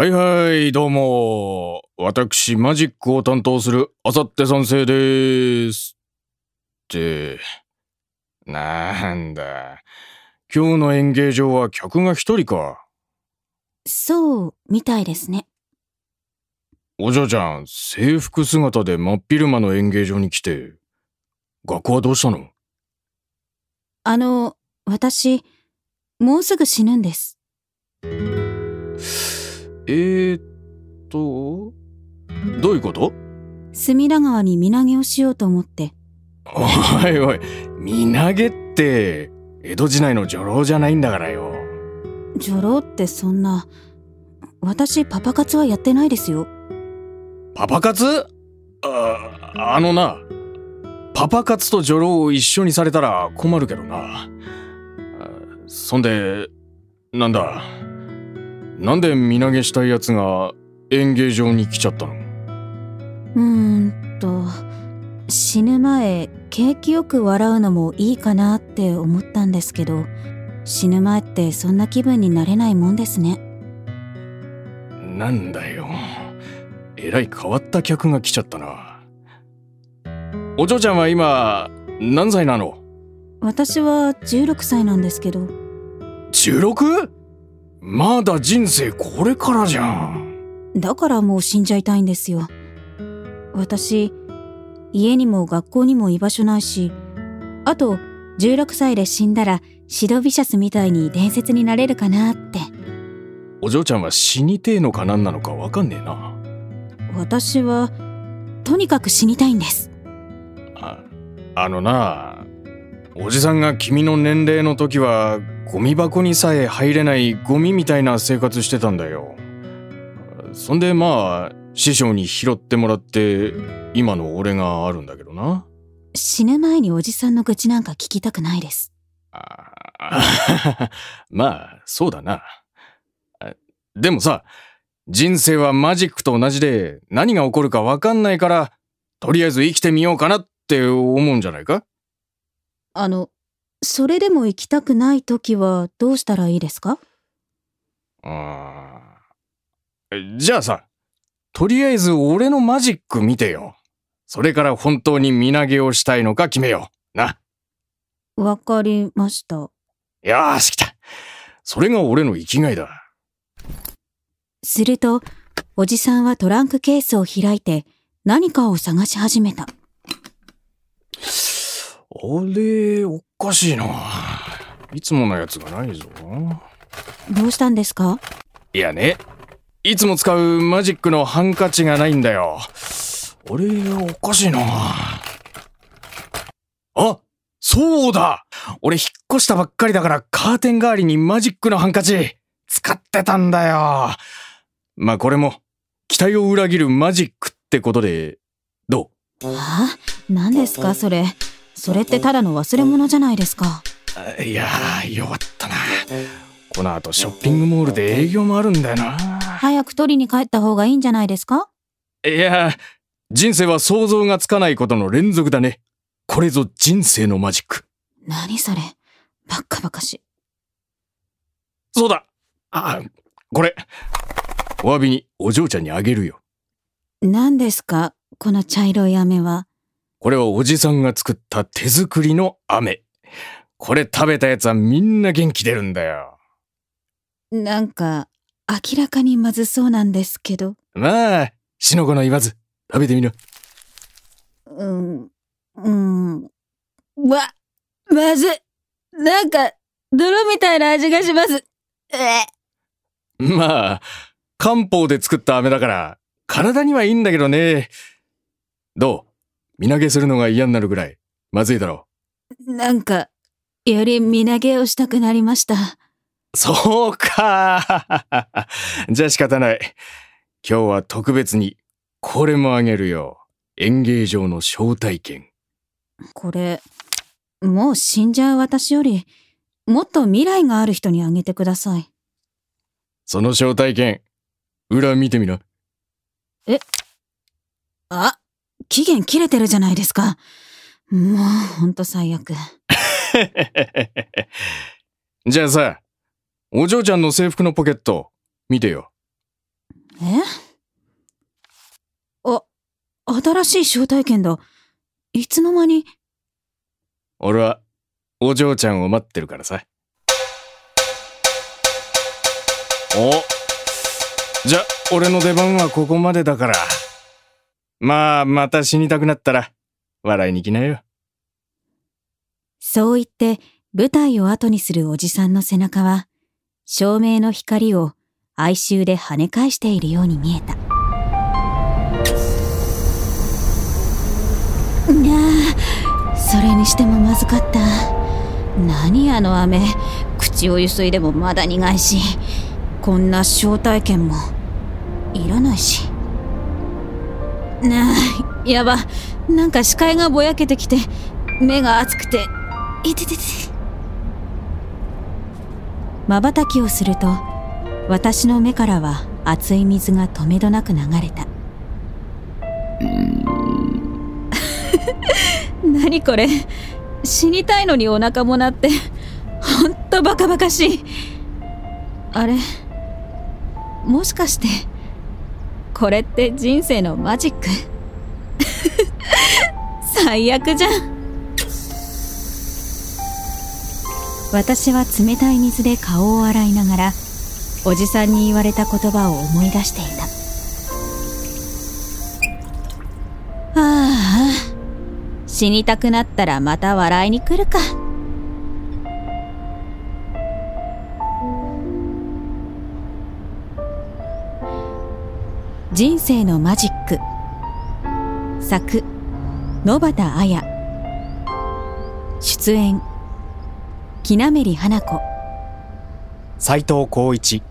はいはい、どうも。私、マジックを担当する、あさって賛成です。って、なんだ。今日の演芸場は客が一人か。そう、みたいですね。お嬢ちゃん、制服姿で真っ昼間の演芸場に来て、学校はどうしたの？あの、私、もうすぐ死ぬんです。えーっと、どういうこと？隅田川に身投げをしようと思って。おいおい、身投げって、江戸時代の女郎じゃないんだからよ。女郎ってそんな。私、パパ活はやってないですよ。パパ活？あ、あのな、パパ活と女郎を一緒にされたら困るけどな。あそんで、なんだ、なんで身投げしたい奴が演芸場に来ちゃったの？うーんと、死ぬ前、景気よく笑うのもいいかなって思ったんですけど、死ぬ前ってそんな気分になれないもんですね。なんだよ。えらい変わった客が来ちゃったな。お嬢ちゃんは今、何歳なの？私は16歳なんですけど、16? まだ人生これからじゃん。だからもう死んじゃいたいんですよ。私、家にも学校にも居場所ないし、あと、16歳で死んだら、シドビシャスみたいに伝説になれるかなって。お嬢ちゃんは死にてえのか何なのかわかんねえな。私は、とにかく死にたいんです。ああのな、おじさんが君の年齢の時は、ゴミ箱にさえ入れないゴミみたいな生活してたんだよ。そんでまあ、師匠に拾ってもらって、今の俺があるんだけどな。死ぬ前におじさんの愚痴なんか聞きたくないです。あまあ、そうだな。あでもさ、人生はマジックと同じで何が起こるかわかんないから、とりあえず生きてみようかなって思うんじゃないか？あの、それでも行きたくない時はどうしたらいいですか？あーじゃあさ、とりあえず俺のマジック見てよ。それから本当に身投げをしたいのか決めよう。な。わかりました。よーし来た。それが俺の生きがいだ。すると、おじさんはトランクケースを開いて何かを探し始めた。あれ、おかしいな。いつものやつがないぞ。どうしたんですか？いやね、いつも使うマジックのハンカチがないんだよ。あれ、おかしいな。あそうだ俺引っ越したばっかりだからカーテン代わりにマジックのハンカチ使ってたんだよ。まあこれも期待を裏切るマジックってことで、どはあ？何ですかそれ。それってただの忘れ物じゃないですか。いやー、弱ったな。この後ショッピングモールで営業もあるんだよな。早く取りに帰った方がいいんじゃないですか？いや、人生は想像がつかないことの連続だね。これぞ人生のマジック。何それ？ばっかばかし。そうだあ、これ。お詫びにお嬢ちゃんにあげるよ。何ですか？この茶色い飴は。これはおじさんが作った手作りの飴。これ食べたやつはみんな元気出るんだよ。なんか、明らかにまずそうなんですけど。まあ、しのこの言わず、食べてみろ。うん、うん。わ、まずい。なんか、泥みたいな味がします。えまあ、漢方で作った飴だから、体にはいいんだけどね。どう？身投げするのが嫌になるぐらい、まずいだろなんか、より身投げをしたくなりました。そうか。じゃあ仕方ない。今日は特別に、これもあげるよ。演芸場の招待券。これ、もう死んじゃう私より、もっと未来がある人にあげてください。その招待券、裏見てみな。あ、期限切れてるじゃないですか。もう、ほんと最悪。じゃあさ、お嬢ちゃんの制服のポケット、見てよ。え？あ、新しい招待券だ。いつの間に？俺はお嬢ちゃんを待ってるからさ。おじゃ、俺の出番はここまでだから。まあ、また死にたくなったら、笑いに来なよ。そう言って舞台を後にするおじさんの背中は、照明の光を哀愁で跳ね返しているように見えた。にゃあ、それにしてもまずかった。何あの雨、口をゆすいでもまだ苦いし、こんな招待券もいらないし。なあ、やば、なんか視界がぼやけてきて、目が熱くて、いててて。瞬きをすると、私の目からは熱い水がとめどなく流れた。何これ。死にたいのにお腹も鳴ってほんとバカバカしい。あれもしかしてこれって人生のマジック？最悪じゃん。私は冷たい水で顔を洗いながらおじさんに言われた言葉を思い出していた。ああ死にたくなったらまた笑いに来るか。人生のマジック。作野畑彩。出演木なめり花子。斎藤浩一。